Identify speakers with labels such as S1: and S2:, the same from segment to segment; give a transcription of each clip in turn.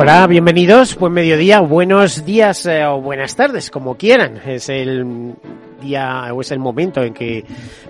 S1: Hola, bienvenidos, buen mediodía, buenos días eh, o buenas tardes, como quieran. Es el día o es el momento en que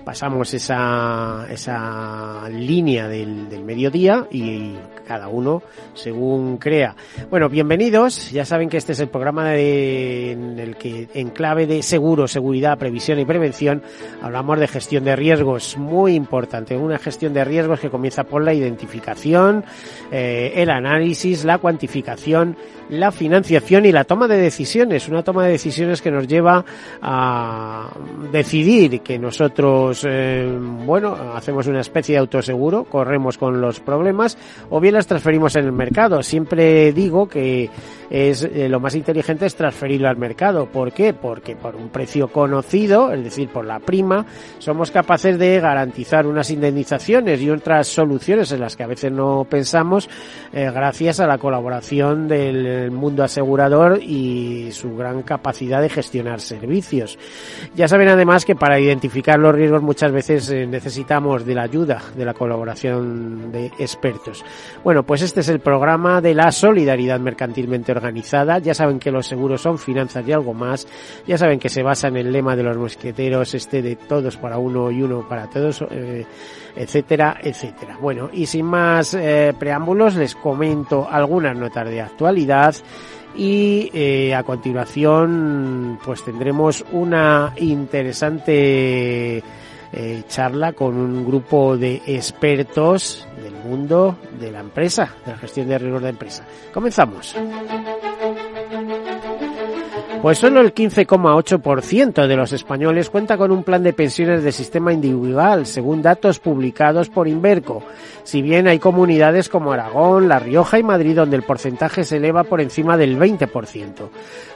S1: pasamos esa, esa línea del, del mediodía y cada uno según crea. Bueno, bienvenidos. Ya saben que este es el programa de, en el que en clave de seguro, seguridad, previsión y prevención hablamos de gestión de riesgos. Muy importante, una gestión de riesgos que comienza por la identificación, eh, el análisis, la cuantificación, la financiación y la toma de decisiones. Una toma de decisiones que nos lleva a decidir que nosotros, eh, bueno, hacemos una especie de autoseguro, corremos con los problemas o bien las transferimos en el mercado. Siempre digo que es eh, lo más inteligente es transferirlo al mercado. ¿Por qué? Porque por un precio conocido, es decir, por la prima, somos capaces de garantizar unas indemnizaciones y otras soluciones en las que a veces no pensamos eh, gracias a la colaboración del mundo asegurador y su gran capacidad de gestionar servicios. Ya saben además que para identificar los riesgos muchas veces eh, necesitamos de la ayuda, de la colaboración de expertos. Bueno, pues este es el programa de la solidaridad mercantilmente organizada. Ya saben que los seguros son finanzas y algo más. Ya saben que se basa en el lema de los mosqueteros, este de todos para uno y uno para todos, eh, etcétera, etcétera. Bueno, y sin más eh, preámbulos, les comento algunas notas de actualidad y eh, a continuación pues tendremos una interesante eh, charla con un grupo de expertos del mundo de la empresa, de la gestión de riesgos de empresa. Comenzamos. Pues solo el 15,8% de los españoles cuenta con un plan de pensiones de sistema individual, según datos publicados por Inverco. Si bien hay comunidades como Aragón, La Rioja y Madrid donde el porcentaje se eleva por encima del 20%.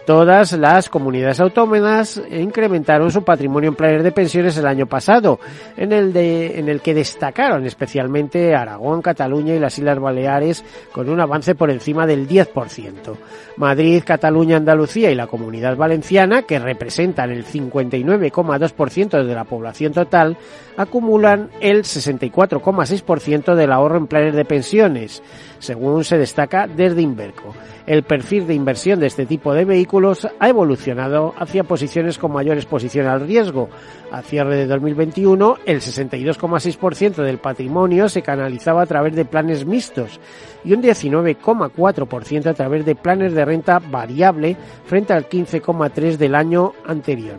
S1: Todas las comunidades autónomas incrementaron su patrimonio en planes de pensiones el año pasado, en el, de, en el que destacaron especialmente Aragón, Cataluña y las Islas Baleares con un avance por encima del 10%. Madrid, Cataluña, Andalucía y la Comunidad Valenciana, que representan el 59,2% de la población total, acumulan el 64,6% del ahorro en planes de pensiones, según se destaca desde Inverco. El perfil de inversión de este tipo de vehículos ha evolucionado hacia posiciones con mayor exposición al riesgo. A cierre de 2021, el 62,6% del patrimonio se canalizaba a través de planes mixtos y un 19,4% a través de planes de renta variable frente al 15,3% del año anterior.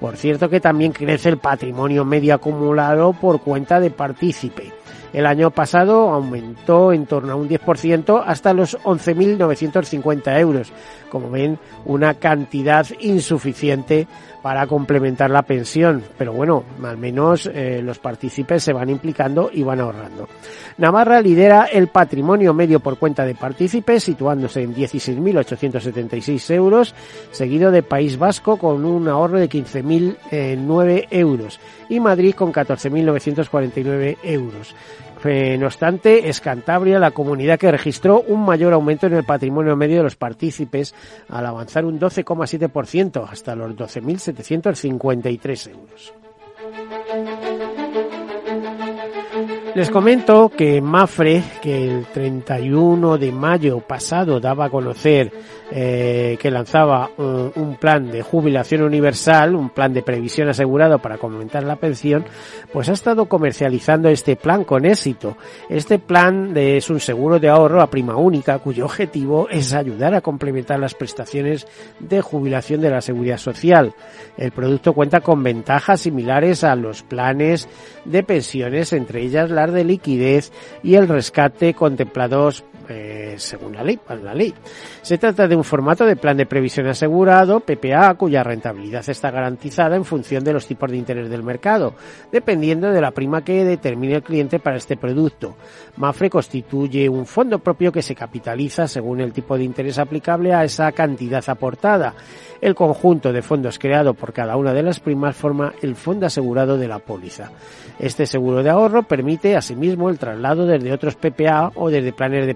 S1: Por cierto que también crece el patrimonio medio acumulado por cuenta de partícipe. El año pasado aumentó en torno a un 10% hasta los 11.950 euros. Como ven, una cantidad insuficiente para complementar la pensión. Pero bueno, al menos eh, los partícipes se van implicando y van ahorrando. Navarra lidera el patrimonio medio por cuenta de partícipes, situándose en 16.876 euros, seguido de País Vasco con un ahorro de 15.009 euros y Madrid con 14.949 euros. No obstante, es Cantabria la comunidad que registró un mayor aumento en el patrimonio medio de los partícipes al avanzar un 12,7% hasta los 12.753 euros. Les comento que Mafre, que el 31 de mayo pasado daba a conocer eh, que lanzaba un, un, plan de jubilación universal, un plan de previsión asegurado para complementar la pensión, pues ha estado comercializando este plan con éxito. Este plan de, es un seguro de ahorro a prima única cuyo objetivo es ayudar a complementar las prestaciones de jubilación de la seguridad social. El producto cuenta con ventajas similares a los planes de pensiones, entre ellas las de liquidez y el rescate contemplados eh, según la ley, la ley. Se trata de un formato de plan de previsión asegurado, PPA, cuya rentabilidad está garantizada en función de los tipos de interés del mercado, dependiendo de la prima que determine el cliente para este producto. Mafre constituye un fondo propio que se capitaliza según el tipo de interés aplicable a esa cantidad aportada. El conjunto de fondos creado por cada una de las primas forma el fondo asegurado de la póliza. Este seguro de ahorro permite asimismo el traslado desde otros PPA o desde planes de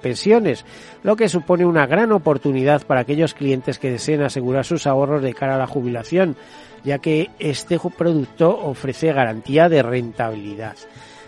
S1: lo que supone una gran oportunidad para aquellos clientes que deseen asegurar sus ahorros de cara a la jubilación, ya que este producto ofrece garantía de rentabilidad.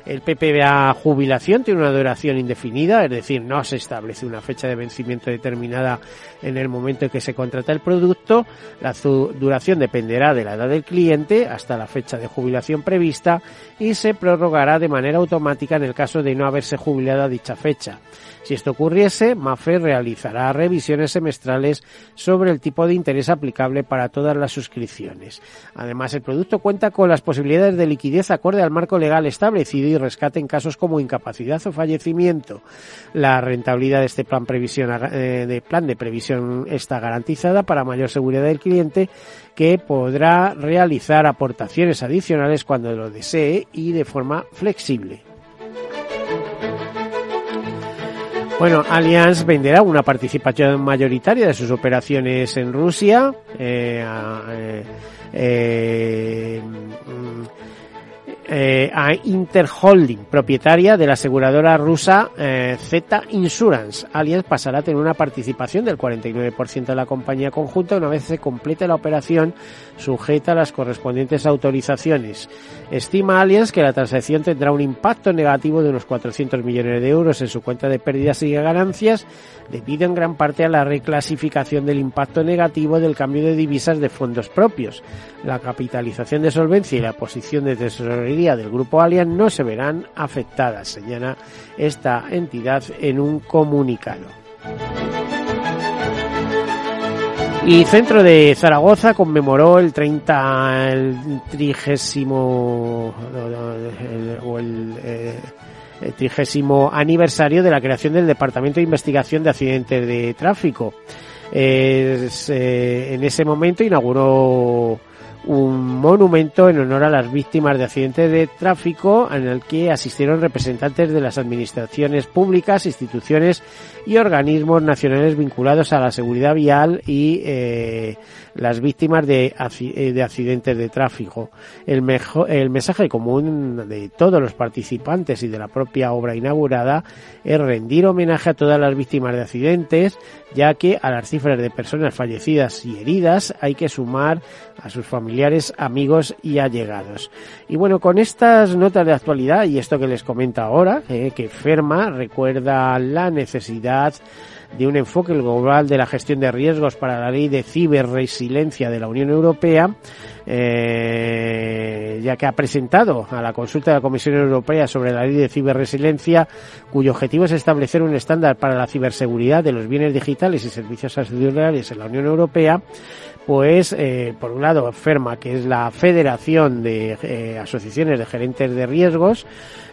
S1: El PPA jubilación tiene una duración indefinida, es decir, no se establece una fecha de vencimiento determinada en el momento en que se contrata el producto. La duración dependerá de la edad del cliente hasta la fecha de jubilación prevista y se prorrogará de manera automática en el caso de no haberse jubilado a dicha fecha. Si esto ocurriese, MAFE realizará revisiones semestrales sobre el tipo de interés aplicable para todas las suscripciones. Además, el producto cuenta con las posibilidades de liquidez acorde al marco legal establecido y rescate en casos como incapacidad o fallecimiento. La rentabilidad de este plan, previsión, eh, de plan de previsión está garantizada para mayor seguridad del cliente que podrá realizar aportaciones adicionales cuando lo desee y de forma flexible. Bueno, Allianz venderá una participación mayoritaria de sus operaciones en Rusia. Eh, eh, eh, a Interholding, propietaria de la aseguradora rusa eh, Z Insurance. Allianz pasará a tener una participación del 49% de la compañía conjunta una vez se complete la operación sujeta a las correspondientes autorizaciones. Estima Allianz que la transacción tendrá un impacto negativo de unos 400 millones de euros en su cuenta de pérdidas y ganancias debido en gran parte a la reclasificación del impacto negativo del cambio de divisas de fondos propios. La capitalización de solvencia y la posición de tesorería del grupo Allianz no se verán afectadas, señala esta entidad en un comunicado. Y Centro de Zaragoza conmemoró el 30, el trigésimo, o el, eh, el trigésimo aniversario de la creación del Departamento de Investigación de Accidentes de Tráfico. Eh, en ese momento inauguró un monumento en honor a las víctimas de accidentes de tráfico en el que asistieron representantes de las administraciones públicas, instituciones y organismos nacionales vinculados a la seguridad vial y eh, las víctimas de, eh, de, accidentes de tráfico. El, mejor, el mensaje común de todos los participantes y de la propia obra inaugurada es rendir homenaje a todas las víctimas de accidentes, ya que a las cifras de personas fallecidas y heridas hay que sumar a sus familiares, amigos y allegados. Y bueno, con estas notas de actualidad y esto que les comento ahora, eh, que Ferma recuerda la necesidad de un enfoque global de la gestión de riesgos para la ley de ciberresiliencia de la Unión Europea, eh, ya que ha presentado a la consulta de la Comisión Europea sobre la ley de ciberresiliencia, cuyo objetivo es establecer un estándar para la ciberseguridad de los bienes digitales y servicios auxiliares en la Unión Europea, pues eh, por un lado FERMA, que es la Federación de eh, Asociaciones de Gerentes de Riesgos,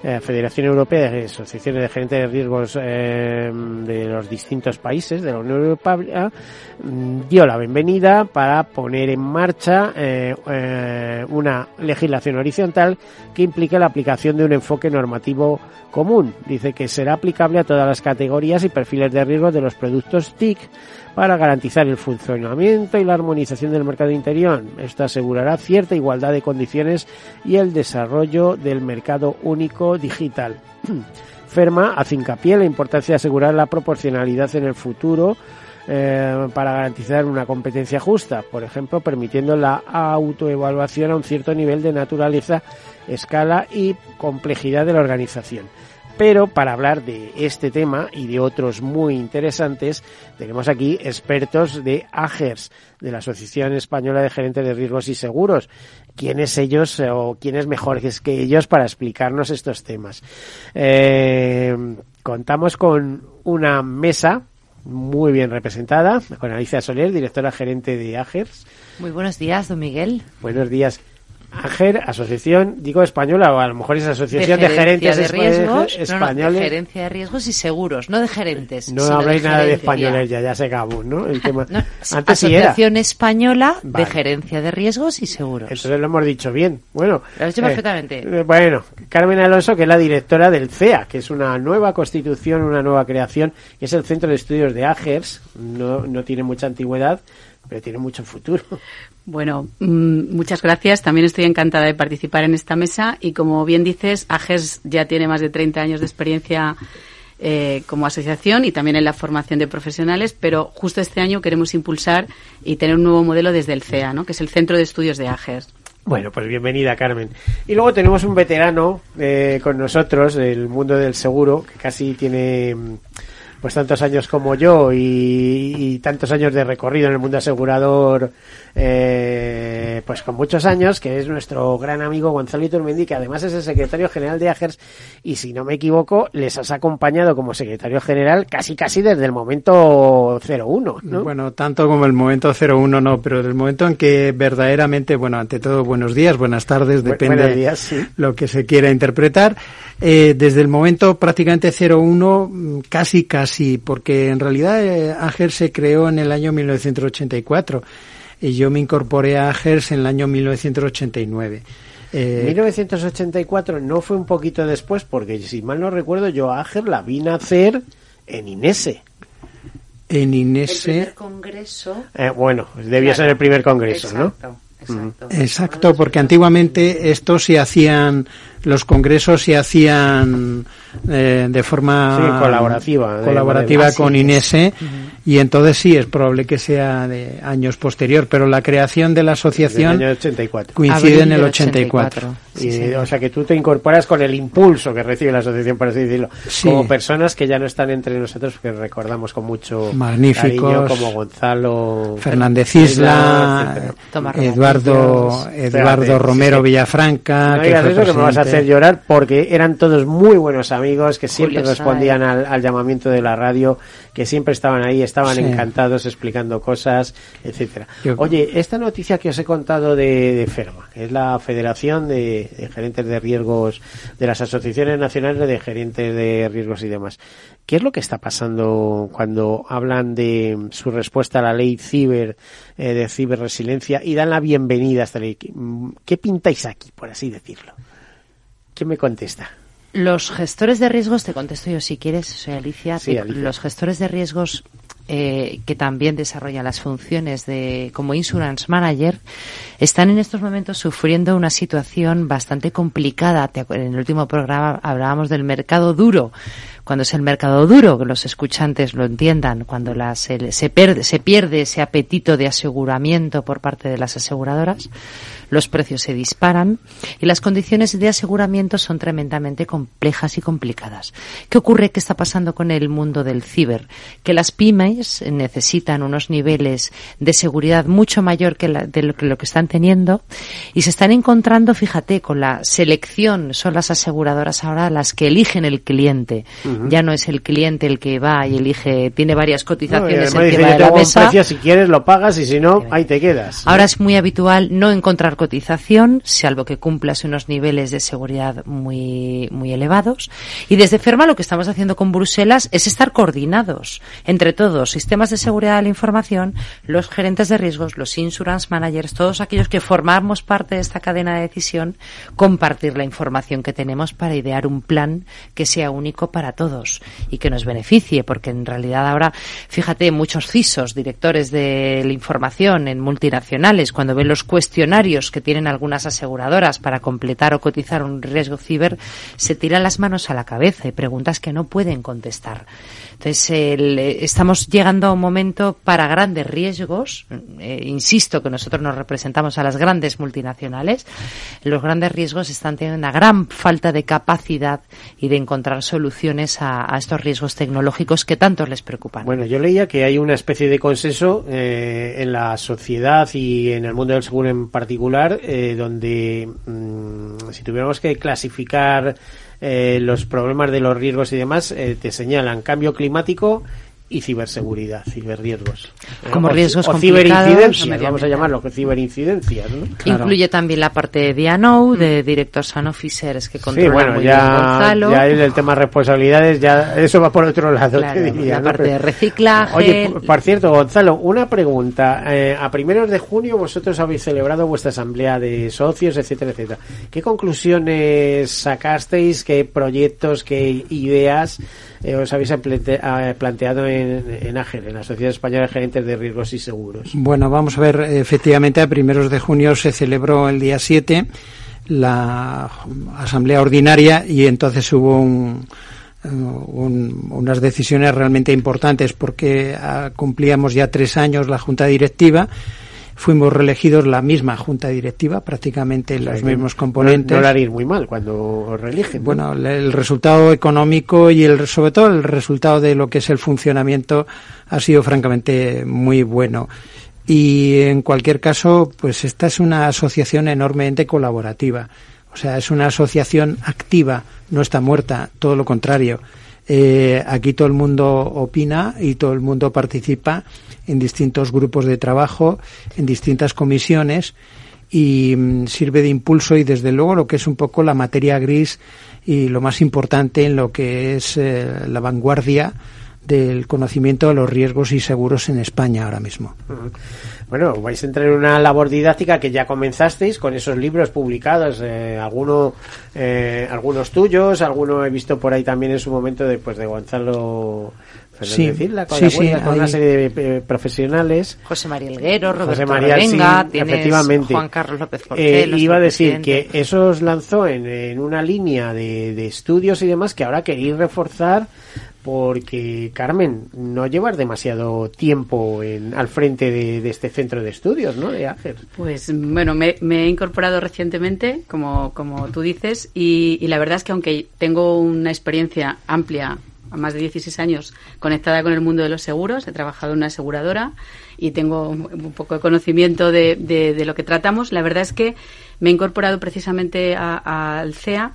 S1: eh, Federación Europea de Asociaciones de Gerentes de Riesgos de los distintos países de la Unión Europea, mm, dio la bienvenida para poner en marcha una legislación horizontal que implique la aplicación de un enfoque normativo común. Dice que será aplicable a todas las categorías y perfiles de riesgo de los productos TIC para garantizar el funcionamiento y la armonización del mercado interior. Esto asegurará cierta igualdad de condiciones y el desarrollo del mercado único digital. Ferma hace hincapié en la importancia de asegurar la proporcionalidad en el futuro eh, para garantizar una competencia justa, por ejemplo, permitiendo la autoevaluación a un cierto nivel de naturaleza, escala y complejidad de la organización. Pero para hablar de este tema y de otros muy interesantes, tenemos aquí expertos de AGERS, de la Asociación Española de Gerentes de Riesgos y Seguros. ¿Quiénes ellos o quién es mejor que ellos para explicarnos estos temas? Eh, contamos con una mesa muy bien representada, con Alicia Soler, directora gerente de AGERS.
S2: Muy buenos días, don Miguel.
S1: Buenos días. AGER, Asociación, digo española, o a lo mejor es Asociación de, Gerentes
S2: de riesgos,
S1: Españoles.
S2: de gerencia de riesgos y seguros, no de gerentes.
S1: No habláis nada de españoles ya, ya se acabó, ¿no? El tema. Antes
S2: Asociación Española de Gerencia de Riesgos y Seguros.
S1: Entonces lo hemos dicho bien. Bueno.
S2: Lo has dicho eh, perfectamente.
S1: Eh, bueno, Carmen Alonso, que es la directora del CEA, que es una nueva constitución, una nueva creación, que es el Centro de Estudios de AGERS, no, no tiene mucha antigüedad, pero tiene mucho futuro.
S3: Bueno, mm, muchas gracias. También estoy encantada de participar en esta mesa y como bien dices, AGES ya tiene más de 30 años de experiencia eh, como asociación y también en la formación de profesionales, pero justo este año queremos impulsar y tener un nuevo modelo desde el CEA, ¿no? que es el Centro de Estudios de AGES.
S1: Bueno, pues bienvenida, Carmen. Y luego tenemos un veterano eh, con nosotros del mundo del seguro, que casi tiene pues tantos años como yo y, tantos años de recorrido en el mundo asegurador, eh, pues con muchos años, que es nuestro gran amigo Gonzalo Iturmendi, que además es el secretario general de AGERS y si no me equivoco, les has acompañado como secretario general casi casi desde el momento 01, ¿no?
S4: Bueno, tanto como el momento 01 no, pero del momento en que verdaderamente, bueno, ante todo buenos días, buenas tardes, depende de lo que se quiera interpretar. Eh, desde el momento prácticamente 01, casi casi, porque en realidad eh, AGER se creó en el año 1984 y yo me incorporé a AGERS en el año 1989.
S1: Eh, 1984 no fue un poquito después, porque si mal no recuerdo, yo a AGER la vi nacer en INESE.
S4: En INESE.
S2: El primer congreso.
S1: Eh, bueno, debía ser el primer congreso, ¿no?
S2: Exacto.
S4: Exacto, porque antiguamente esto se hacían, los congresos se hacían eh, de forma
S1: colaborativa,
S4: colaborativa con Inese y entonces sí es probable que sea de años posterior, pero la creación de la asociación coincide en el 84.
S1: O sea que tú te incorporas con el impulso que recibe la asociación, por así decirlo, como personas que ya no están entre nosotros, que recordamos con mucho cariño, como Gonzalo
S4: Fernández Isla, Eduardo Eduardo Romero Villafranca.
S1: No digas eso que me vas a hacer llorar porque eran todos muy buenos amigos que siempre respondían al, llamamiento de la radio, que siempre estaban ahí, estaban encantados explicando cosas, etcétera. Oye, esta noticia que os he contado de, de FERMA, que es la Federación de, Gerentes de Riesgos de las Asociaciones Nacionales de Gerentes de Riesgos y demás, ¿qué es lo que está pasando cuando hablan de su respuesta a la ley ciber, eh, de ciberresiliencia y dan la bienvenida a esta ley? ¿Qué pintáis aquí, por así decirlo? ¿Quién me contesta?
S2: Los gestores de riesgos, te contesto yo si quieres, soy Alicia. Los gestores de riesgos eh, que también desarrollan las funciones de como insurance manager están en estos momentos sufriendo una situación bastante complicada. En el último programa hablábamos del mercado duro. Cuando es el mercado duro, que los escuchantes lo entiendan, cuando se, se, pierde, se pierde ese apetito de aseguramiento por parte de las aseguradoras, los precios se disparan y las condiciones de aseguramiento son tremendamente complejas y complicadas. ¿Qué ocurre? ¿Qué está pasando con el mundo del ciber? Que las pymes necesitan unos niveles de seguridad mucho mayor que de lo que, lo que están teniendo y se están encontrando, fíjate, con la selección, son las aseguradoras ahora las que eligen el cliente. Ya no es el cliente el que va y elige, tiene varias cotizaciones encima de la mesa.
S1: si quieres lo pagas y si no, ahí te quedas.
S2: Ahora es muy habitual no encontrar cotización, salvo que cumplas unos niveles de seguridad muy, muy elevados. Y desde FERMA lo que estamos haciendo con Bruselas es estar coordinados entre todos, sistemas de seguridad de la información, los gerentes de riesgos, los insurance managers, todos aquellos que formamos parte de esta cadena de decisión, compartir la información que tenemos para idear un plan que sea único para todos y que nos beneficie, porque en realidad ahora, fíjate, muchos CISOs, directores de la información en multinacionales, cuando ven los cuestionarios que tienen algunas aseguradoras para completar o cotizar un riesgo ciber, se tiran las manos a la cabeza y preguntas que no pueden contestar. Entonces, estamos llegando a un momento para grandes riesgos. Eh, insisto que nosotros nos representamos a las grandes multinacionales. Los grandes riesgos están teniendo una gran falta de capacidad y de encontrar soluciones a, estos riesgos tecnológicos que tanto les preocupan.
S1: Bueno, yo leía que hay una especie de consenso eh, en la sociedad y en el mundo del seguro en particular, eh, donde mm, si tuviéramos que clasificar eh, los problemas de los riesgos y demás, eh, te señalan. Cambio climático y ciberseguridad, ciberriesgos.
S2: Como riesgos
S1: o ciberincidencias, vamos a llamarlo, ciberincidencias. ¿no?
S2: Incluye también la parte de DNO, de Directors and Officers, que controla
S1: sí, bueno,
S2: muy
S1: ya,
S2: bien Gonzalo.
S1: ya el tema de responsabilidades, ya eso va por otro lado,
S2: Claro,
S1: te diría.
S2: la
S1: ¿no?
S2: parte
S1: Pero-
S2: de reciclaje.
S1: Oye, por, por cierto, Gonzalo, una pregunta. Eh, a primeros de junio vosotros habéis celebrado vuestra asamblea de socios, etcétera, etcétera. ¿Qué conclusiones sacasteis? ¿Qué proyectos, qué ideas eh, os habéis plante- planteado en, en en la Sociedad Española de Gerentes de Riesgos y Seguros?
S4: Bueno, vamos a ver, efectivamente, a primeros de junio se celebró el día 7 la asamblea ordinaria y entonces hubo un, eh, un- unas decisiones realmente importantes porque ah, cumplíamos ya tres años la junta directiva. Fuimos reelegidos la misma junta directiva, prácticamente
S1: O sea,
S4: los mismos
S1: no-
S4: componentes.
S1: No, lo haréis muy mal cuando os reeligen. ¿no?
S4: Bueno, el- el resultado económico y el, sobre todo el resultado de lo que es el funcionamiento ha sido francamente muy bueno. Y en cualquier caso, pues esta es una asociación enormemente colaborativa. O sea, es una asociación activa, no está muerta, todo lo contrario. Eh, aquí todo el mundo opina y todo el mundo participa en distintos grupos de trabajo, en distintas comisiones y mm, sirve de impulso y desde luego lo que es un poco la materia gris y lo más importante en lo que es eh, la vanguardia del conocimiento de los riesgos y seguros en España ahora mismo.
S1: Bueno, vais a entrar en una labor didáctica que ya comenzasteis con esos libros publicados, eh, alguno, eh, algunos tuyos, alguno he visto por ahí también en su momento después de Gonzalo Fernández
S4: Sí,
S1: Isla, con,
S4: sí,
S1: la
S4: sí,
S1: Huelga, con una serie de eh, profesionales.
S2: José María Elguero, Roberto
S1: José María,
S2: Revenga,
S1: sí,
S2: tienes
S1: efectivamente.
S2: Juan Carlos López
S1: Eh,
S2: Porcel,
S1: iba a decir
S2: presidente.
S1: que eso os lanzó en, en una línea de, de estudios y demás que ahora queréis reforzar porque, Carmen, no llevas demasiado tiempo en, al frente de, este centro de estudios, ¿no? De AGER.
S3: Pues bueno, me, he incorporado recientemente, como, como tú dices, y, la verdad es que aunque tengo una experiencia amplia, a más de 16 años, conectada con el mundo de los seguros, he trabajado en una aseguradora y tengo un poco de conocimiento de, de- de lo que tratamos, la verdad es que me he incorporado precisamente al CEA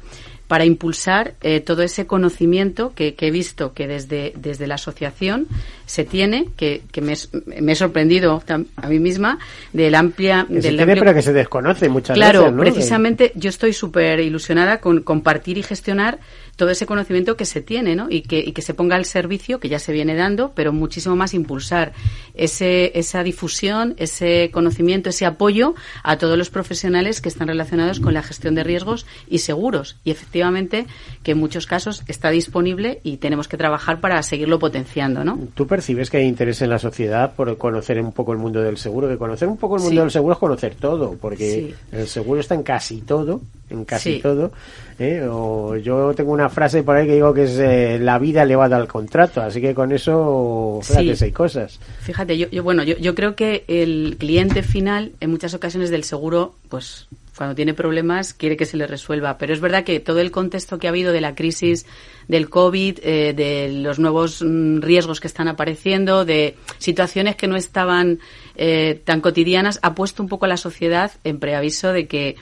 S3: para impulsar eh, todo ese conocimiento que, que he visto que desde, desde la asociación se tiene, que, que me, he sorprendido a mí misma del amplia...
S1: Que se
S3: del
S1: tiene,
S3: amplio-
S1: pero que se desconoce muchas
S3: Claro,
S1: veces, ¿no?
S3: precisamente yo estoy súper ilusionada con compartir y gestionar todo ese conocimiento que se tiene, ¿no? Y que, y que se ponga al servicio, que ya se viene dando, pero muchísimo más impulsar ese, esa difusión, ese conocimiento, ese apoyo a todos los profesionales que están relacionados con la gestión de riesgos y seguros. Y efectivamente, que en muchos casos está disponible y tenemos que trabajar para seguirlo potenciando, ¿no?
S1: ¿Tú percibes que hay interés en la sociedad por conocer un poco el mundo del seguro? Que conocer un poco el mundo
S3: Sí.
S1: del seguro es conocer todo, porque
S3: Sí.
S1: el seguro está en casi todo, en casi
S3: Sí.
S1: todo. ¿eh? O yo tengo una frase por ahí que digo que es eh, la vida elevada al contrato, así que con eso, fíjate,
S3: Sí.
S1: hay cosas.
S3: Fíjate, yo, yo bueno, yo, yo creo que el cliente final, en muchas ocasiones del seguro, pues cuando tiene problemas quiere que se le resuelva. Pero es verdad que todo el contexto que ha habido de la crisis del COVID, eh, de los nuevos mm, riesgos que están apareciendo, de situaciones que no estaban eh, tan cotidianas, ha puesto un poco a la sociedad en preaviso de que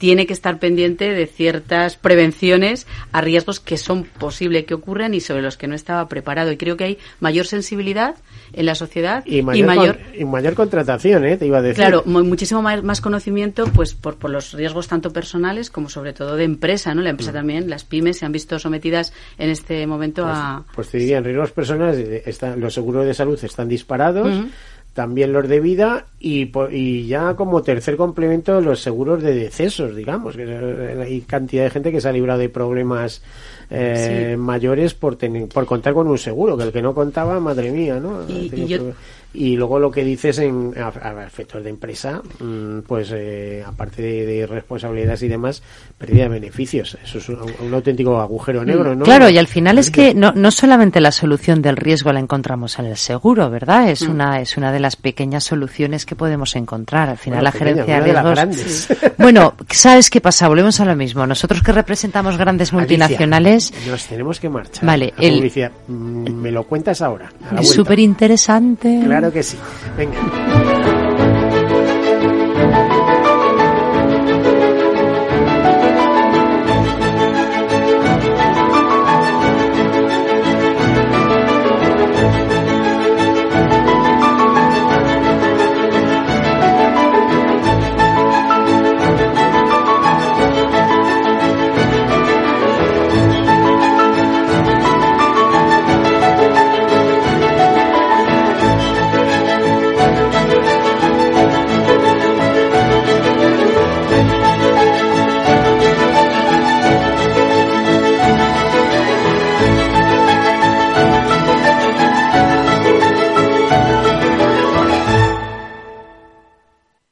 S3: tiene que estar pendiente de ciertas prevenciones a riesgos que son posible que ocurran y sobre los que no estaba preparado. Y creo que hay mayor sensibilidad en la sociedad
S1: Y mayor, con- y mayor contratación, ¿eh? te iba a decir.
S3: Claro, mu- muchísimo más, más conocimiento pues por, por los riesgos tanto personales como sobre todo de empresa, ¿no? La empresa también, las pymes se han visto sometidas en este momento a...
S1: Pues te diría, en riesgos personales, eh, están, los seguros de salud están disparados. También los de vida y, y ya como tercer complemento los seguros de decesos, digamos, que eh, hay cantidad de gente que se ha librado de problemas eh,
S3: Sí.
S1: mayores por tener, por contar con un seguro, que el que no contaba, madre mía, ¿no?
S3: Y- y yo-.
S1: Y luego lo que dices en a, a efectos de empresa, mm, pues eh, aparte de, de responsabilidades y demás, pérdida de beneficios. Eso es un, un auténtico agujero negro, ¿no?
S2: Claro, y al final es que no, no solamente la solución del riesgo la encontramos en el seguro, ¿verdad? Es
S1: Mm.
S2: una es una de las pequeñas soluciones que podemos encontrar. Al final
S1: Bueno,
S2: la
S1: pequeña,
S2: gerencia de
S1: de
S2: riesgos.
S1: grandes.
S2: Bueno, ¿sabes qué pasa? Volvemos a lo mismo. Nosotros que representamos grandes multinacionales,
S1: Alicia, nos tenemos que marchar.
S2: Vale, el-
S1: publicidad. Mm, Me lo cuentas ahora.
S2: es súper interesante.
S1: Claro que sí. Venga.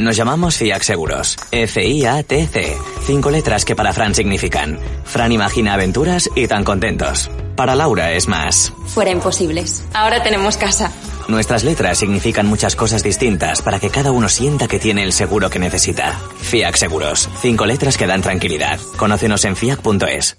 S5: Nos llamamos FIAC Seguros. F-I-A-T-C. Cinco letras que para Fran significan. Fran imagina aventuras y tan contentos. Para Laura es más.
S6: Fuera imposibles. Ahora tenemos casa.
S5: Nuestras letras significan muchas cosas distintas para que cada uno sienta que tiene el seguro que necesita. FIAC Seguros. Cinco letras que dan tranquilidad. Conócenos en fiac.es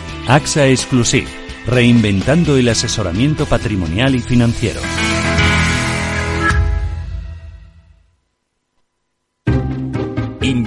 S7: AXA Exclusive, reinventando el asesoramiento patrimonial y financiero.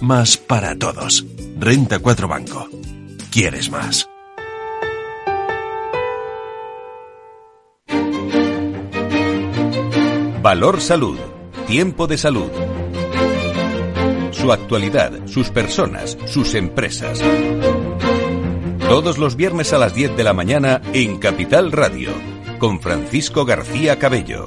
S8: más para todos. Renta 4 Banco. ¿Quieres más?
S9: Valor Salud. Tiempo de salud. Su actualidad, sus personas, sus empresas. Todos los viernes a las 10 de la mañana en Capital Radio. Con Francisco García Cabello.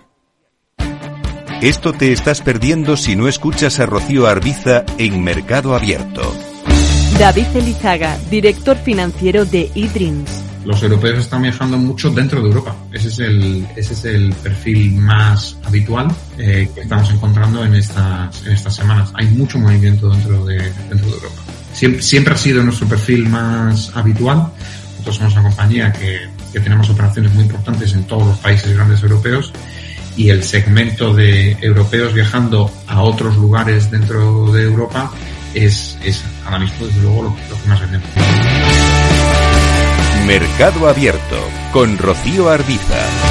S9: Esto te estás perdiendo si no escuchas a Rocío Arbiza en Mercado Abierto.
S10: David Elizaga, director financiero de eDreams.
S11: Los europeos están viajando mucho dentro de Europa. Ese es el, ese es el perfil más habitual eh, que estamos encontrando en estas, en estas semanas. Hay mucho movimiento dentro de, dentro de Europa. Siempre, siempre ha sido nuestro perfil más habitual. Nosotros somos una compañía que, que tenemos operaciones muy importantes en todos los países grandes europeos y el segmento de europeos viajando a otros lugares dentro de Europa es, es ahora mismo desde luego lo, que más vendemos.
S9: Mercado Abierto con Rocío Arbiza.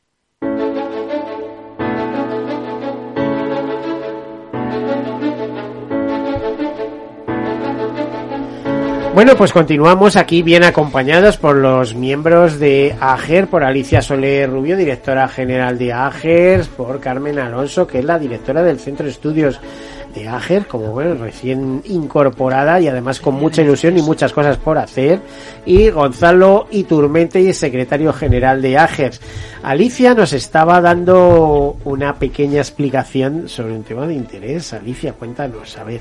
S1: Bueno, pues continuamos aquí bien acompañados por los miembros de AGER, por Alicia Soler Rubio, directora general de AGER, por Carmen Alonso, que es la directora del Centro de Estudios de AGER, como bueno, recién incorporada y además con mucha ilusión y muchas cosas por hacer, y Gonzalo Iturmente, y secretario general de AGER. Alicia nos estaba dando una pequeña explicación sobre un tema de interés. Alicia, cuéntanos, a ver.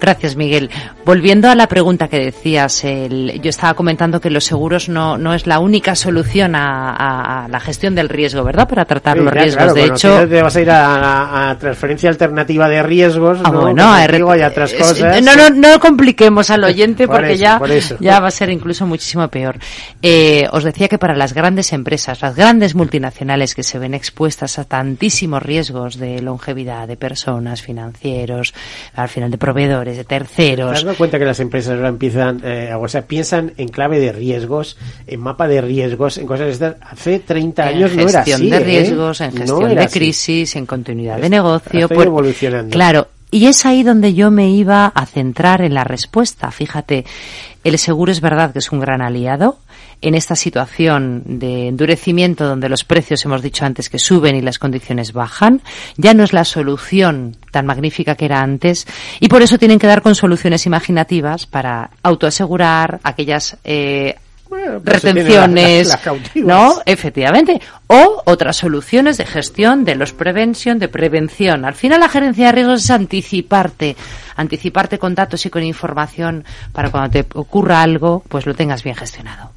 S2: Gracias, Miguel. Volviendo a la pregunta que decías, el, yo estaba comentando que los seguros no, no es la única solución a, a la gestión del riesgo, ¿verdad? Para tratar los riesgos. de hecho,
S1: te vas a ir a, a, transferencia alternativa de riesgos,
S2: ah,
S1: ¿no?
S2: Bueno,
S1: hay otras cosas.
S2: No, no, no compliquemos al oyente porque ya, ya va a ser incluso muchísimo peor. Eh, os decía que para las grandes empresas, las grandes multinacionales que se ven expuestas a tantísimos riesgos de longevidad de personas, financieros, al final de proveedores, de terceros.
S1: ¿Te dado cuenta que las empresas ahora empiezan, eh, o sea, piensan en clave de riesgos, en mapa de riesgos, en cosas estas? Hace 30 años no era así.
S2: En gestión de
S1: ¿eh?
S2: riesgos, en gestión de crisis, en continuidad de negocio.
S1: Pues, evolucionando.
S2: Claro, y es ahí donde yo me iba a centrar en la respuesta. Fíjate, el seguro es verdad que es un gran aliado, en esta situación de endurecimiento donde los precios hemos dicho antes que suben y las condiciones bajan, ya no es la solución tan magnífica que era antes y por eso tienen que dar con soluciones imaginativas para autoasegurar aquellas eh, retenciones, ¿no? Efectivamente. O otras soluciones de gestión, de los prevención, de prevención. Al final la gerencia de riesgos es anticiparte, anticiparte con datos y con información para cuando te ocurra algo, pues lo tengas bien gestionado.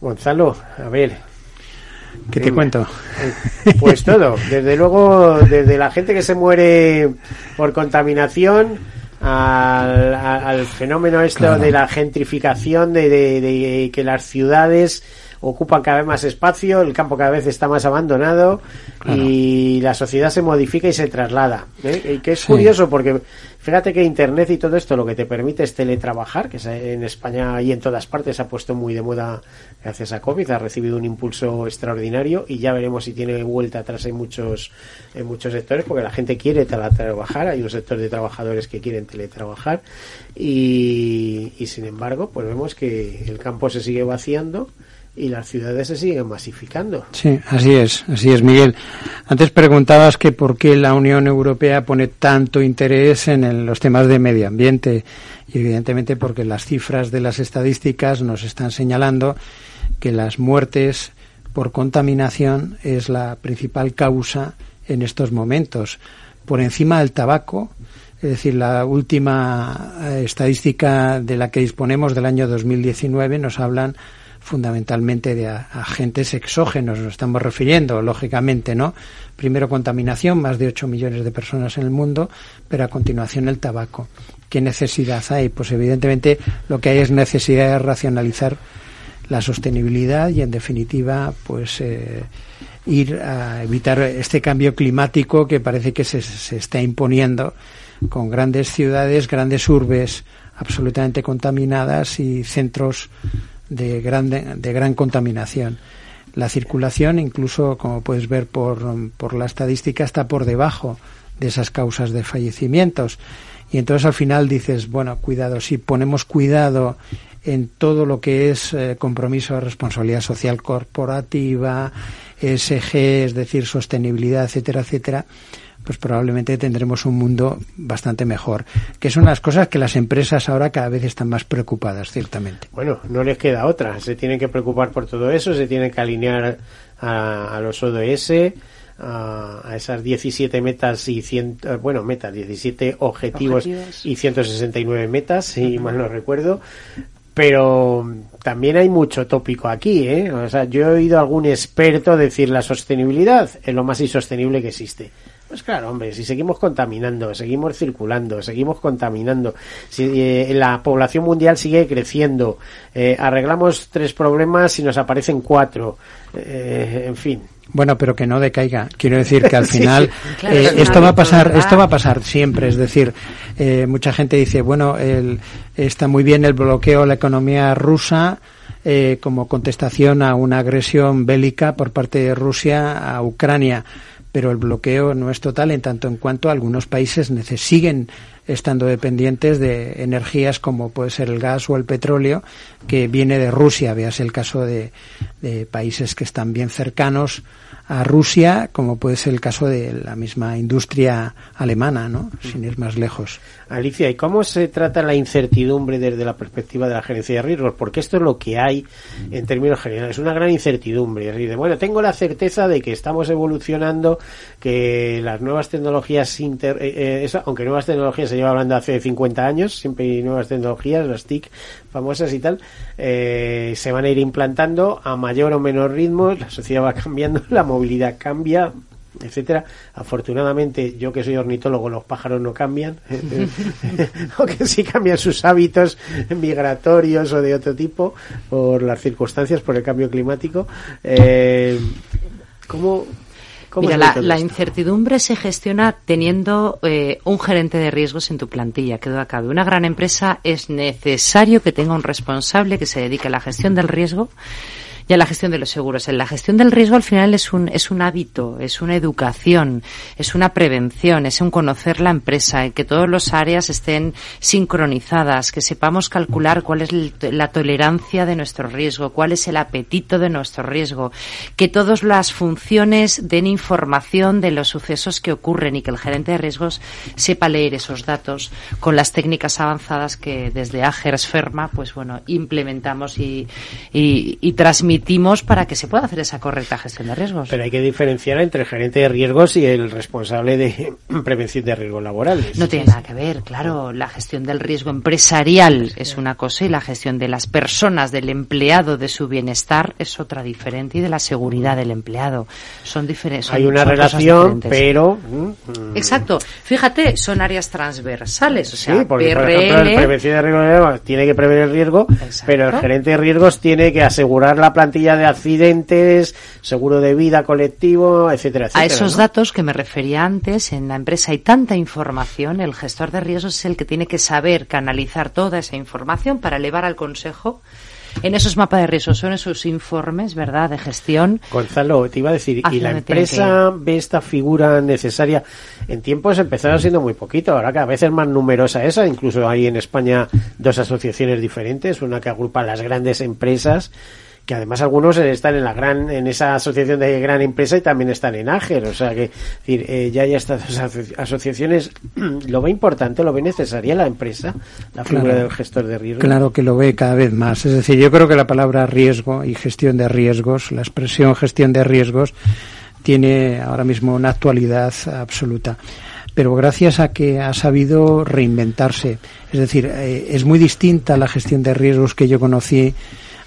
S1: Gonzalo, a ver,
S4: ¿Qué te cuento?
S1: Pues todo. Desde luego, desde la gente que se muere por contaminación al, fenómeno esto de la gentrificación, de, que las ciudades ocupan cada vez más espacio, el campo cada vez está más abandonado y la sociedad se modifica y se traslada. ¿eh? Y que es curioso porque fíjate que Internet y todo esto lo que te permite es teletrabajar, que en España y en todas partes se ha puesto muy de moda gracias a COVID, ha recibido un impulso extraordinario y ya veremos si tiene vuelta atrás en muchos, en muchos sectores porque la gente quiere teletrabajar, hay un sector de trabajadores que quieren teletrabajar y, y sin embargo pues vemos que el campo se sigue vaciando y las ciudades se siguen masificando.
S4: Sí, así es, así es, Miguel. Antes preguntabas que por qué la Unión Europea pone tanto interés en los temas de medio ambiente y evidentemente porque las cifras de las estadísticas nos están señalando que las muertes por contaminación es la principal causa en estos momentos. Por encima del tabaco, es decir, la última eh, estadística de la que disponemos del año 2019 nos hablan fundamentalmente de agentes exógenos, nos estamos refiriendo, lógicamente, ¿no? Primero contaminación, más de 8 millones de personas en el mundo, pero a continuación el tabaco. ¿Qué necesidad hay? Pues evidentemente lo que hay es necesidad de racionalizar la sostenibilidad y en definitiva pues eh, ir a evitar este cambio climático que parece que se, se está imponiendo con grandes ciudades, grandes urbes absolutamente contaminadas y centros de, grande, de gran contaminación. La circulación, incluso como puedes ver por, por la estadística, está por debajo de esas causas de fallecimientos. Y entonces al final dices, bueno, cuidado, si ponemos cuidado en todo lo que es eh, compromiso de responsabilidad social corporativa, ESG, es decir, sostenibilidad, etcétera, etcétera, pues probablemente tendremos un mundo bastante mejor. Que son las cosas que las empresas ahora cada vez están más preocupadas, ciertamente.
S1: Bueno, no les queda otra. Se tienen que preocupar por todo eso, se tienen que alinear a, los ODS, a, esas 17 metas y 100, eh, bueno, metas, 17 objetivos, y 169 metas, si mal no recuerdo. Pero también hay mucho tópico aquí, ¿eh? O sea, yo he oído a algún experto decir la sostenibilidad es lo más insostenible que existe. Pues claro, hombre, si seguimos contaminando, seguimos circulando, seguimos contaminando, si eh, la población mundial sigue creciendo, eh, arreglamos tres problemas y nos aparecen cuatro, eh, en fin,
S4: Bueno, pero que no decaiga. Quiero decir que al final eh, esto va a pasar, esto va a pasar siempre. Es decir, eh, mucha gente dice, bueno, el, está muy bien el bloqueo a la economía rusa eh, como contestación a una agresión bélica por parte de Rusia a Ucrania, pero el bloqueo no es total en tanto en cuanto algunos países siguen estando dependientes de energías como puede ser el gas o el petróleo que viene de Rusia. Veas el caso de, países que están bien cercanos a Rusia, como puede ser el caso de la misma industria alemana, ¿no? Sin ir más lejos.
S1: Alicia, ¿y cómo se trata la incertidumbre desde la perspectiva de la gerencia de riesgos? Porque esto es lo que hay en términos generales, una gran incertidumbre. Es decir, bueno, tengo la certeza de que estamos evolucionando, que las nuevas tecnologías, inter, eh, eh, aunque nuevas tecnologías se lleva hablando hace 50 años, siempre hay nuevas tecnologías, las TIC famosas y tal, eh, se van a ir implantando a mayor o menor ritmo, la sociedad va cambiando, la movilidad cambia, etcétera. Afortunadamente, yo que soy ornitólogo, los pájaros no cambian, aunque sí cambian sus hábitos migratorios o de otro tipo por las circunstancias, por el cambio climático. Eh, ¿Cómo,
S2: Mira, la, incertidumbre se gestiona teniendo eh, un gerente de riesgos en tu plantilla, que duda cabe. Una gran empresa es necesario que tenga un responsable que se dedique a la gestión del riesgo y a la gestión de los seguros. En la gestión del riesgo al final es un, es un hábito, es una educación, es una prevención, es un conocer la empresa, en que todas las áreas estén sincronizadas, que sepamos calcular cuál es la tolerancia de nuestro riesgo, cuál es el apetito de nuestro riesgo, que todas las funciones den información de los sucesos que ocurren y que el gerente de riesgos sepa leer esos datos con las técnicas avanzadas que desde Agers Ferma, pues bueno, implementamos y, y, y transmitimos para que se pueda hacer esa correcta gestión de riesgos.
S1: Pero hay que diferenciar entre el gerente de riesgos y el responsable de prevención de riesgos laborales.
S2: No tiene nada que ver, claro. La gestión del riesgo empresarial es una cosa y la gestión de las personas, del empleado, de su bienestar es otra diferente y de la seguridad del empleado. Son diferentes.
S1: Hay una relación, pero.
S2: Mm, mm. Exacto. Fíjate, son áreas transversales. O sea,
S1: sí, porque, por ejemplo, el prevención de riesgos tiene que prevenir el riesgo, pero el gerente de riesgos tiene que asegurar la plantilla de accidentes, seguro de vida colectivo, etcétera, etcétera.
S2: A esos datos que me refería antes, en la empresa hay tanta información, el gestor de riesgos es el que tiene que saber canalizar toda esa información para elevar al consejo en esos mapas de riesgos, son esos informes, ¿verdad?, de gestión.
S1: Gonzalo, te iba a decir, ¿y la empresa ve esta figura necesaria? En tiempos empezaron siendo muy poquito, ahora cada vez es más numerosa esa, incluso hay en España dos asociaciones diferentes, una que agrupa las grandes empresas que además algunos están en la gran en esa asociación de gran empresa y también están en Áger, o sea que decir, eh, ya hay estas asociaciones, ¿lo ve importante, lo ve necesaria la empresa, la figura del gestor de riesgo?
S4: Claro que lo ve cada vez más, es decir, yo creo que la palabra riesgo y gestión de riesgos, la expresión gestión de riesgos, tiene ahora mismo una actualidad absoluta pero gracias a que ha sabido reinventarse. Es decir, eh, es muy distinta la gestión de riesgos que yo conocí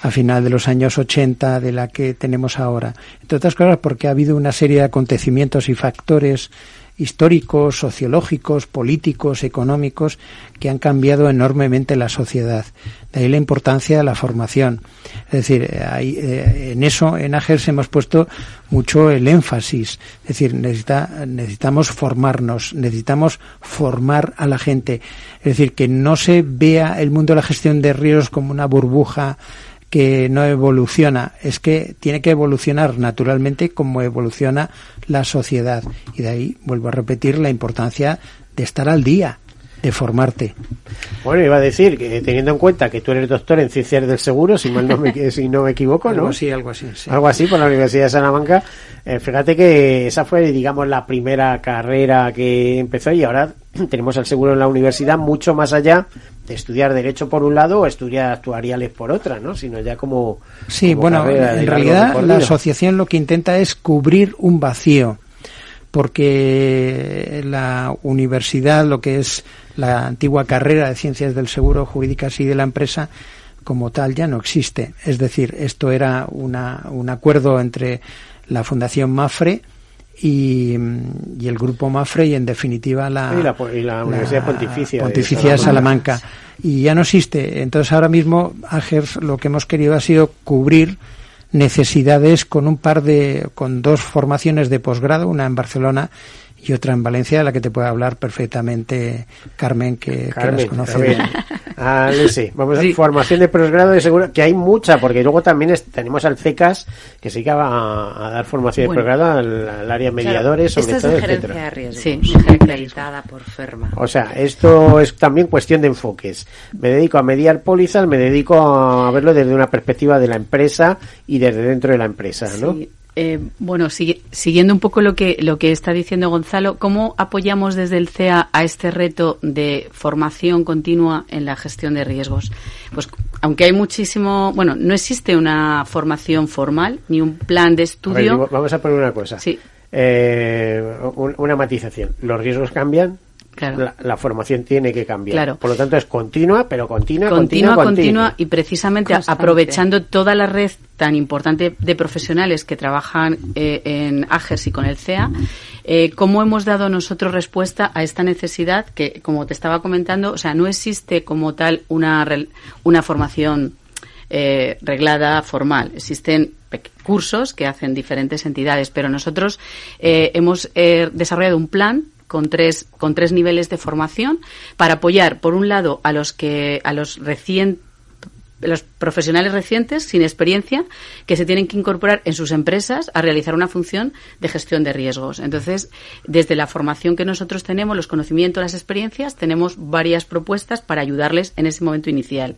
S4: a final de los años 80 de la que tenemos ahora. Entre otras cosas porque ha habido una serie de acontecimientos y factores históricos, sociológicos, políticos, económicos, que han cambiado enormemente la sociedad. De ahí la importancia de la formación. Es decir, eh, en eso, en AGERS hemos puesto mucho el énfasis. Es decir, necesitamos formarnos, necesitamos formar a la gente. Es decir, que no se vea el mundo de la gestión de ríos como una burbuja que no evoluciona, es que tiene que evolucionar naturalmente como evoluciona la sociedad. Y de ahí vuelvo a repetir la importancia de estar al día, de formarte.
S1: Bueno, iba a decir que teniendo en cuenta que tú eres doctor en ciencias del seguro, si mal no me, si no me equivoco, ¿no?
S4: Algo así, algo así.
S1: Algo así por la Universidad de Salamanca. Eh, fíjate que esa fue, digamos, la primera carrera que empezó y ahora tenemos el seguro en la universidad mucho más allá de estudiar derecho por un lado o estudiar actuariales por otra, ¿no? Sino ya como
S4: sí, bueno, en realidad la asociación lo que intenta es cubrir un vacío porque la universidad, lo que es la antigua carrera de ciencias del seguro, jurídicas y de la empresa, como tal ya no existe. Es decir, esto era una, un acuerdo entre la Fundación Mafre y, el grupo Mafre y en definitiva la,
S1: y la, Universidad Pontificia,
S4: Pontificia de Salamanca. Y ya no existe. Entonces ahora mismo AGERS lo que hemos querido ha sido cubrir necesidades con un par de, con dos formaciones de posgrado, una en Barcelona y otra en Valencia, de la que te puede hablar perfectamente Carmen, que, las conoce bien.
S1: Ah, sí. Vamos a formación de posgrado de seguro que hay mucha, porque luego también tenemos al CECAS, que sí que va a, dar formación de posgrado al, área mediadores, sobre
S2: esta
S1: todo,
S2: es de gerencia de riesgos, sí, acreditada por FERMA.
S1: O sea, esto es también cuestión de enfoques. Me dedico a mediar pólizas, me dedico a verlo desde una perspectiva de la empresa y desde dentro de la empresa, ¿no?
S3: Eh, bueno, siguiendo un poco lo que, lo que está diciendo Gonzalo, ¿cómo apoyamos desde el CEA a este reto de formación continua en la gestión de riesgos? Pues aunque hay muchísimo, bueno, no existe una formación formal ni un plan de estudio.
S1: vamos a poner una cosa. Sí. Eh, una matización. Los riesgos cambian, la, formación tiene que cambiar. Por lo tanto, es continua, pero continua,
S3: continua, continua. y precisamente aprovechando toda la red tan importante de profesionales que trabajan eh, en AGERS y con el CEA, eh, ¿cómo hemos dado nosotros respuesta a esta necesidad que, como te estaba comentando, o sea, no existe como tal una, una formación eh, reglada formal. Existen cursos que hacen diferentes entidades, pero nosotros hemos desarrollado un plan con tres, con tres niveles de formación para apoyar, por un lado, a los que, a los recién los profesionales recientes sin experiencia que se tienen que incorporar en sus empresas a realizar una función de gestión de riesgos. Entonces, desde la formación que nosotros tenemos, los conocimientos, las experiencias, tenemos varias propuestas para ayudarles en ese momento inicial.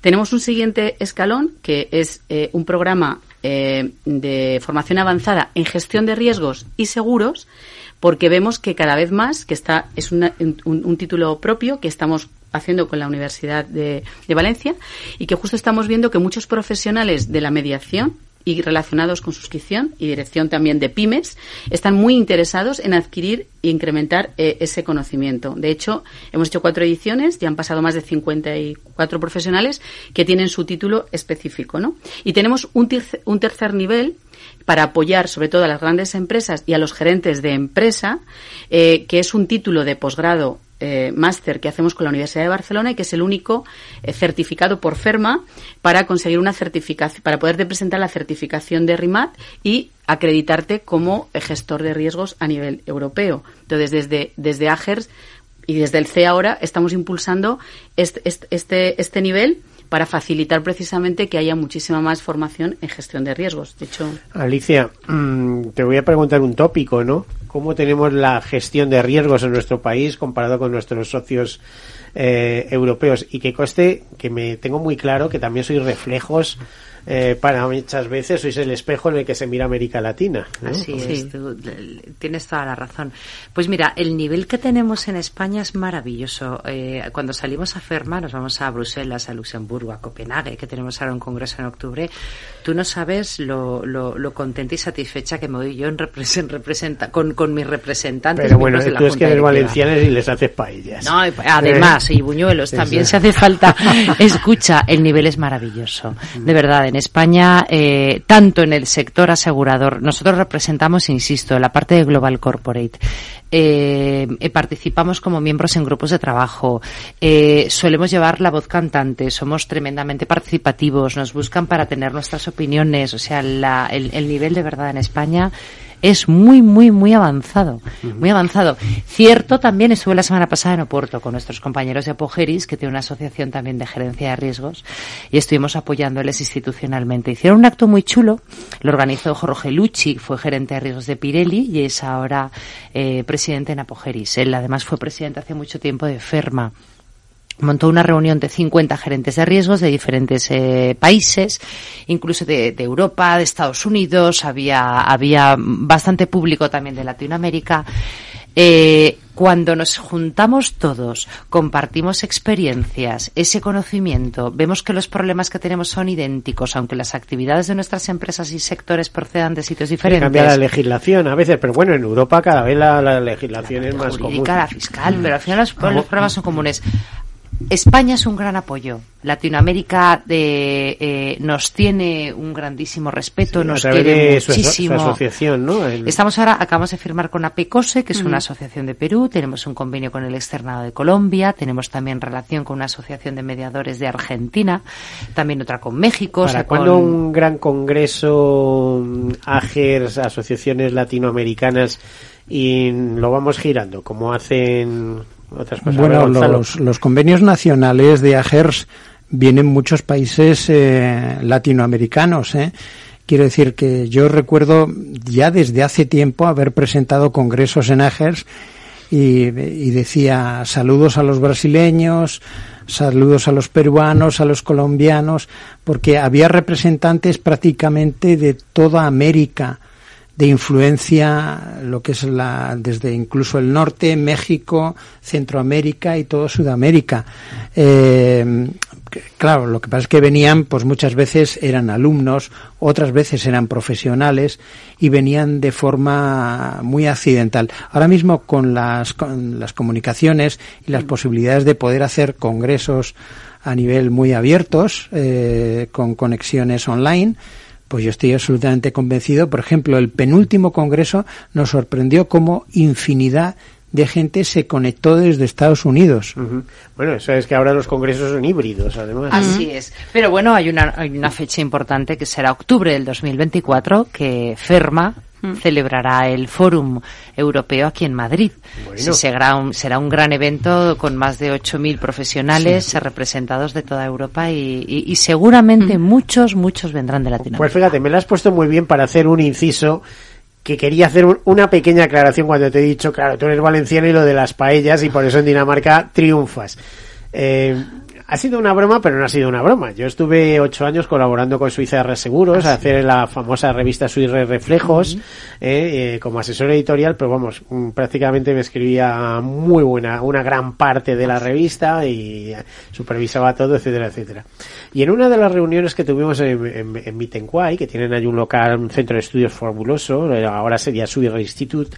S3: Tenemos un siguiente escalón que es eh, un programa eh, de formación avanzada en gestión de riesgos y seguros porque vemos que cada vez más, que está, es un, título propio que estamos haciendo con la Universidad de, Valencia y que justo estamos viendo que muchos profesionales de la mediación y relacionados con suscripción y dirección también de pymes están muy interesados en adquirir e incrementar eh, ese conocimiento. De hecho, hemos hecho cuatro ediciones, ya han pasado más de 54 profesionales que tienen su título específico, ¿no? Y tenemos un, un tercer nivel para apoyar sobre todo a las grandes empresas y a los gerentes de empresa, eh, que es un título de posgrado eh, máster que hacemos con la Universidad de Barcelona y que es el único eh, certificado por FERMA para conseguir una certificación, para poderte presentar la certificación de RIMAT y acreditarte como gestor de riesgos a nivel europeo. Entonces, desde, desde AGERS y desde el C ahora estamos impulsando este, este, este nivel para facilitar precisamente que haya muchísima más formación en gestión de riesgos. De hecho,
S1: Alicia, mm, te voy a preguntar un tópico, ¿no? ¿Cómo tenemos la gestión de riesgos en nuestro país comparado con nuestros socios eh, europeos? Y que coste que me tengo muy claro que también soy reflejos eh, para muchas veces sois el espejo en el que se mira América Latina.
S2: Así es, tienes toda la razón. Pues mira, el nivel que tenemos en España es maravilloso. Eh, cuando salimos a Ferma, nos vamos a Bruselas, a Luxemburgo, a Copenhague, que tenemos ahora un congreso en octubre, tú no sabes lo, lo, contenta y satisfecha que me voy yo en representa, con, con mis representantes.
S1: Pero bueno, tú es que eres valencianos y les haces paellas.
S2: No, además, y buñuelos, también se hace falta. Escucha, el nivel es maravilloso. De verdad, en España, eh, tanto en el sector asegurador, nosotros representamos, insisto, la parte de Global Corporate. Eh, eh, participamos como miembros en grupos de trabajo, solemos llevar la voz cantante, somos tremendamente participativos, nos buscan para tener nuestras opiniones, o sea, el nivel de verdad en España es muy, muy, muy avanzado. Muy avanzado. Cierto, también estuve la semana pasada en Oporto con nuestros compañeros de Apogeris, que tiene una asociación también de gerencia de riesgos, y estuvimos apoyándoles institucionalmente. Hicieron un acto muy chulo, lo organizó Jorge Lucci, fue gerente de riesgos de Pirelli y es ahora eh, presidente en Apogeris. Él además fue presidente hace mucho tiempo de Ferma montó una reunión de 50 gerentes de riesgos de diferentes eh, países, incluso de, Europa, de Estados Unidos, había, había bastante público también de Latinoamérica. Eh, cuando nos juntamos todos, compartimos experiencias, ese conocimiento, vemos que los problemas que tenemos son idénticos, aunque las actividades de nuestras empresas y sectores procedan de sitios diferentes.
S1: Cambia la legislación a veces, pero bueno, en Europa cada vez la, legislación es más común.
S2: la fiscal, pero al final los, los problemas son comunes España es un gran apoyo. Latinoamérica de, eh, nos tiene un grandísimo respeto, nos quiere muchísimo.
S1: asociación, ¿no?
S2: Estamos ahora, acabamos de firmar con APECOSE, que es una asociación de Perú, tenemos un convenio con el Externado de Colombia, tenemos también relación con una asociación de mediadores de Argentina, también otra con México.
S1: ¿Para cuando un gran congreso mm, AGERS, asociaciones latinoamericanas, y lo vamos girando, como hacen otras cosas?
S4: Bueno, los, los convenios nacionales de AGERS vienen muchos países eh, latinoamericanos. ¿eh? Quiero decir que yo recuerdo ya desde hace tiempo haber presentado congresos en AGERS y, decía saludos a los brasileños, saludos a los peruanos, a los colombianos, porque había representantes prácticamente de toda América de influencia lo que es la desde incluso el norte México Centroamérica y todo Sudamérica eh, claro, lo que pasa es que venían, pues muchas veces eran alumnos, otras veces eran profesionales y venían de forma muy accidental. Ahora mismo con las, con las comunicaciones y las posibilidades de poder hacer congresos a nivel muy abiertos, eh, con conexiones online, pues yo estoy absolutamente convencido. Por ejemplo, el penúltimo congreso nos sorprendió como infinidad de gente se conectó desde Estados Unidos.
S1: Bueno, eso es que ahora los congresos son híbridos, además.
S2: Así es. Pero bueno, hay una, hay una fecha importante que será octubre del 2024, que FERMA celebrará el Fórum Europeo aquí en Madrid. Será, un, será un gran evento con más de 8.000 profesionales representados de toda Europa y, seguramente muchos, muchos vendrán de Latinoamérica.
S1: Pues fíjate, me lo has puesto muy bien para hacer un inciso que quería hacer una pequeña aclaración cuando te he dicho, claro, tú eres valenciano y lo de las paellas y por eso en Dinamarca triunfas. Eh, ha sido una broma, pero no ha sido una broma. Yo estuve ocho años colaborando con Suiza de Reseguros, a ah, hacer la famosa revista Suiza Reflejos, eh, eh, como asesor editorial, pero vamos, mm, prácticamente me escribía muy buena, una gran parte de la revista y supervisaba todo, etcétera, etcétera. Y en una de las reuniones que tuvimos en, en, que tienen ahí un local, un centro de estudios fabuloso, eh, ahora sería Suiza Institute,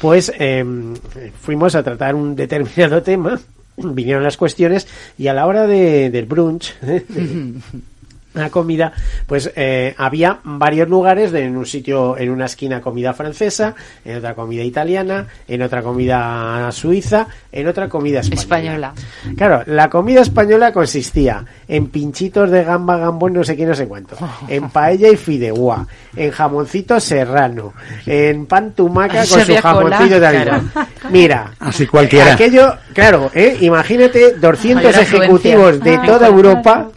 S1: pues em, fuimos a tratar un determinado tema vinieron las cuestiones y a la hora de, del brunch, la comida, pues eh, había varios lugares en un sitio, en una esquina comida francesa, en otra comida italiana, en otra comida suiza, en otra comida española. Claro, la comida española consistía en pinchitos de gamba, gambón, no sé qué, no sé cuánto, en paella y fideuá, en jamoncito serrano, en pan tumaca con su jamoncito de Mira,
S4: así cualquiera.
S1: Aquello, claro, ¿eh? imagínate 200 ejecutivos de toda Europa,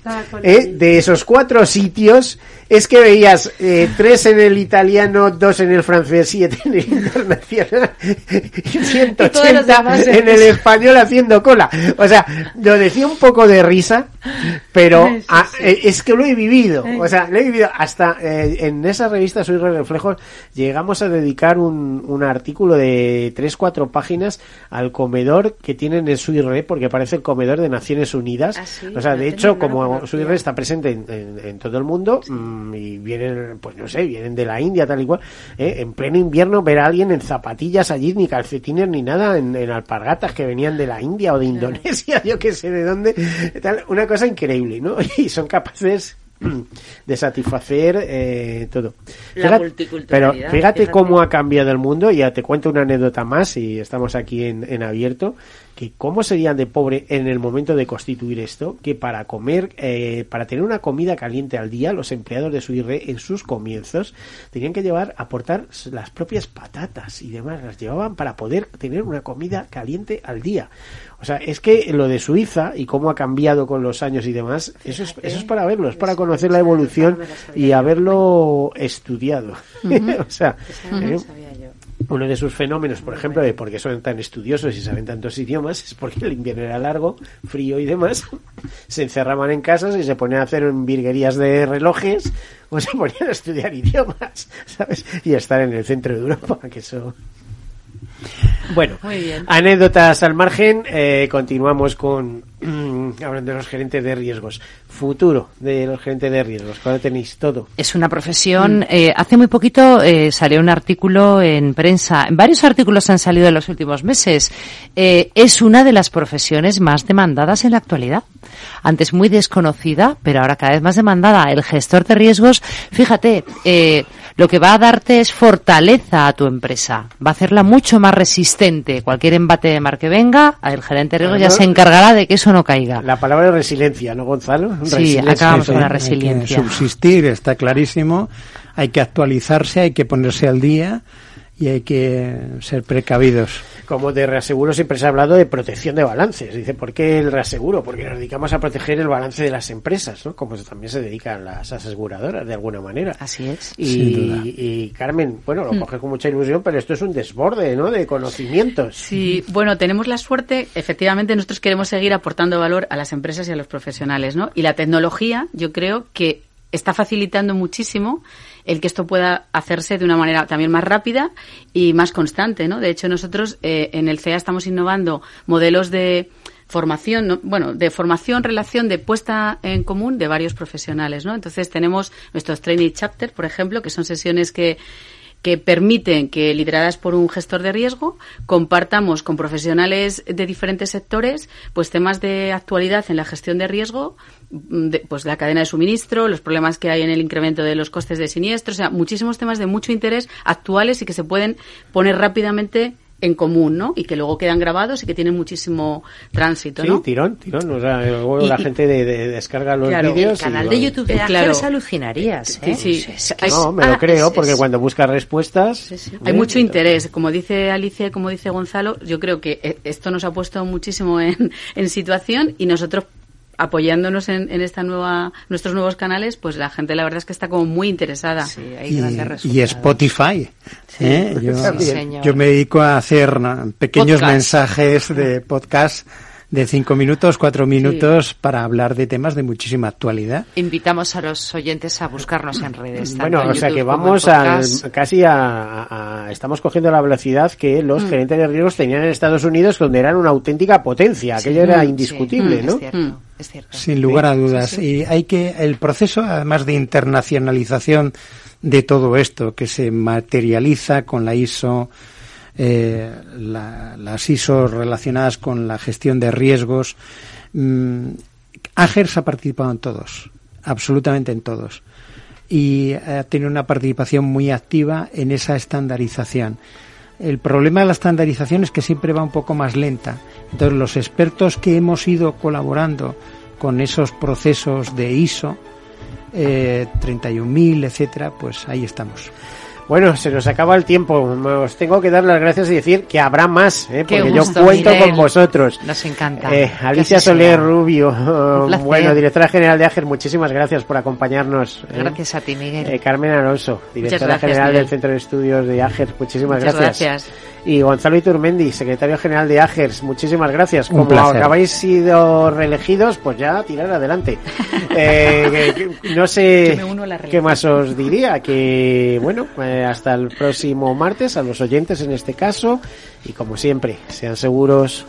S1: ¿eh? de esos cuatro sitios es que veías eh, tres en el italiano, dos en el francés, siete en el internacional y 180 en el español haciendo cola. O sea, lo decía un poco de risa, pero eh, es que lo he vivido. O sea, lo he vivido hasta eh, en esa revista Soy Reflejos llegamos a dedicar un, un artículo de tres, cuatro páginas al comedor que tienen en Suirre, porque parece el comedor de Naciones Unidas. Ah, o sea, de hecho, como Suirre está presente en, en, todo el mundo, mm, y vienen, pues no sé, vienen de la India, tal y cual, ¿eh? en pleno invierno ver a alguien en zapatillas allí, ni calcetines ni nada, en, alpargatas que venían de la India o de Indonesia, yo que sé de dónde, tal, una cosa increíble, ¿no? Y son capaces de satisfacer eh, todo. Pero fíjate cómo ha cambiado el mundo, ya te cuento una anécdota más y estamos aquí en, en abierto que cómo serían de pobre en el momento de constituir esto, que para comer, eh, para tener una comida caliente al día, los empleados de Suirre en sus comienzos tenían que llevar, aportar las propias patatas y demás, las llevaban para poder tener una comida caliente al día. O sea, es que lo de Suiza y cómo ha cambiado con los años y demás, eso es, eso es para verlo, es para conocer la evolución y haberlo estudiado. o sea, uno de sus fenómenos, por ejemplo, de por qué son tan estudiosos y saben tantos idiomas, es porque el invierno era largo, frío y demás. Se encerraban en casas y se ponían a hacer virguerías de relojes o se ponían a estudiar idiomas, ¿sabes? Y a estar en el centro de Europa, que eso. Bueno, anécdotas al margen, eh, continuamos con hablando de los gerentes de riesgos. Futuro de los gerentes de riesgos, cuando tenéis todo.
S2: Es una profesión. Eh, hace muy poquito eh, salió un artículo en prensa. Varios artículos han salido en los últimos meses. Eh, es una de las profesiones más demandadas en la actualidad. Antes muy desconocida, pero ahora cada vez más demandada. El gestor de riesgos, fíjate, eh, lo que va a darte es fortaleza a tu empresa. Va a hacerla mucho más resistente. Cualquier embate de mar que venga, el gerente de riesgos ya se encargará de que eso no caiga.
S1: La palabra es resiliencia, ¿no, Gonzalo?
S2: Sí, acabamos con la resiliencia.
S4: Hay que subsistir, está clarísimo. Hay que actualizarse, hay que ponerse al día y hay que ser precavidos.
S1: Como de reaseguro siempre se ha hablado de protección de balances. Dice, ¿por qué el reaseguro? Porque nos dedicamos a proteger el balance de las empresas, ¿no? Como también se dedican las aseguradoras, de alguna manera.
S2: Así es.
S1: Y, Carmen, bueno, lo mm. coge con mucha ilusión, pero esto es un desborde, ¿no? De conocimientos.
S3: Sí, bueno, tenemos la suerte, efectivamente, nosotros queremos seguir aportando valor a las empresas y a los profesionales, ¿no? Y la tecnología, yo creo que está facilitando muchísimo el que esto pueda hacerse de una manera también más rápida y más constante, ¿no? De hecho, nosotros eh, en el CEA estamos innovando modelos de formación, bueno, de formación, relación, de puesta en común de varios profesionales, ¿no? Entonces tenemos nuestros training chapter, por ejemplo, que son sesiones que que permiten que, lideradas por un gestor de riesgo, compartamos con profesionales de diferentes sectores, pues temas de actualidad en la gestión de riesgo, de, pues la cadena de suministro, los problemas que hay en el incremento de los costes de siniestros, o sea, muchísimos temas de mucho interés actuales y que se pueden poner rápidamente en común, ¿no? Y que luego quedan grabados y que tienen muchísimo tránsito, ¿no?
S1: Sí, tirón, tirón. O sea, luego la gente de, descarga los vídeos.
S2: El canal de YouTube de claro. alucinarías, ¿eh?
S1: Sí, sí. No, me lo ah, creo, porque cuando buscas respuestas...
S3: Hay mucho interés. Como dice Alicia y como dice Gonzalo, yo creo que eh, esto nos ha puesto muchísimo en, en situación y nosotros apoyándonos en, en, esta nueva nuestros nuevos canales, pues la gente la verdad es que está como muy interesada.
S4: Sí, hay y, y, Spotify. ¿eh? yo, yo, me dedico a hacer pequeños mensajes de podcast de cinco minutos, cuatro minutos para hablar de temas de muchísima actualidad.
S2: Invitamos a los oyentes a buscarnos en redes.
S1: Bueno, o sea que vamos a, casi a, Estamos cogiendo la velocidad que los mm. gerentes de riesgos tenían en Estados Unidos, donde eran una auténtica potencia. Aquello era indiscutible, ¿no?
S4: Es cierto. Sin lugar a dudas. Y hay que. El proceso, además de internacionalización de todo esto, que se materializa con la ISO eh, las ISO relacionadas con la gestión de riesgos. Mm, AGERS ha participado en todos, absolutamente en todos. Y ha tenido una participación muy activa en esa estandarización. El problema de la estandarización es que siempre va un poco más lenta. Entonces, los expertos que hemos ido colaborando con esos procesos de ISO, eh, 31.000, etcétera, pues ahí estamos.
S1: Bueno, se nos acaba el tiempo. Os tengo que dar las gracias y decir que habrá más, ¿eh? porque yo cuento con vosotros.
S2: Nos encanta.
S1: Eh, Alicia Soler Rubio, bueno, directora general de AGER, muchísimas gracias por acompañarnos.
S2: ¿eh? Gracias a ti, Miguel.
S1: Eh, Carmen Alonso, directora general del Centro de Estudios de AGER, muchísimas
S2: Muchas
S1: gracias y Gonzalo Iturmendi, secretario general de AGERS. Muchísimas gracias. Como habéis sido reelegidos, pues ya tirar adelante. eh, no sé qué más os diría, que bueno, eh, hasta el próximo martes, a los oyentes en este caso, y como siempre, sean seguros.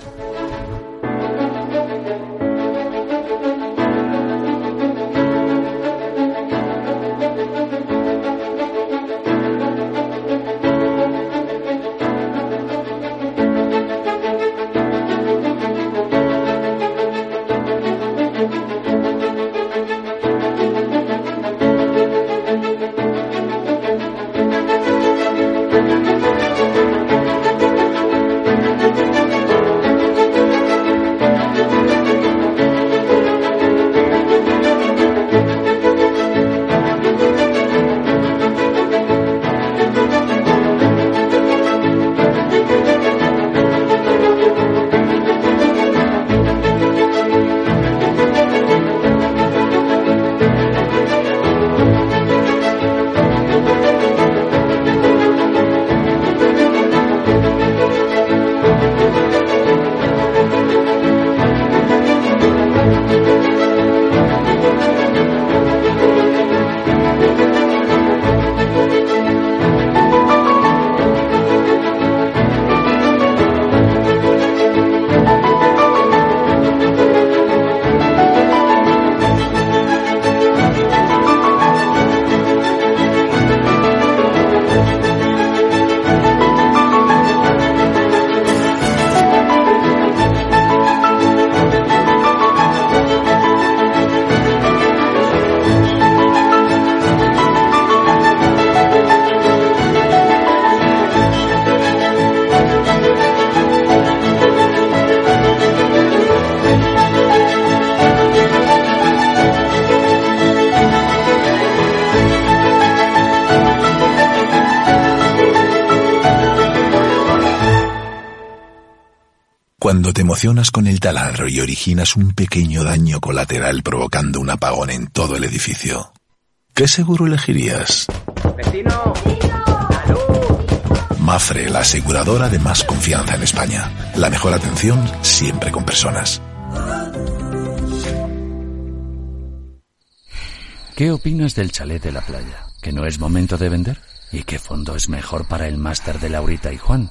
S12: Cuando te emocionas con el taladro y originas un pequeño daño colateral provocando un apagón en todo el edificio, ¿qué seguro elegirías? ¡Vecino! Mafre, la aseguradora de más confianza en España. La mejor atención siempre con personas.
S7: ¿Qué opinas del chalet de la playa? ¿Que no es momento de vender? ¿Y qué fondo es mejor para el máster de Laurita y Juan?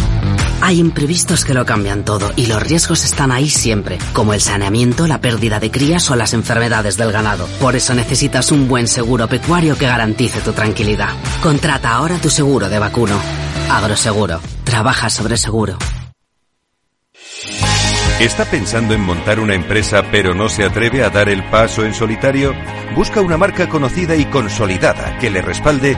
S13: Hay imprevistos que lo cambian todo y los riesgos están ahí siempre, como el saneamiento, la pérdida de crías o las enfermedades del ganado. Por eso necesitas un buen seguro pecuario que garantice tu tranquilidad. Contrata ahora tu seguro de vacuno. Agroseguro. Trabaja sobre seguro.
S9: ¿Está pensando en montar una empresa pero no se atreve a dar el paso en solitario? Busca una marca conocida y consolidada que le respalde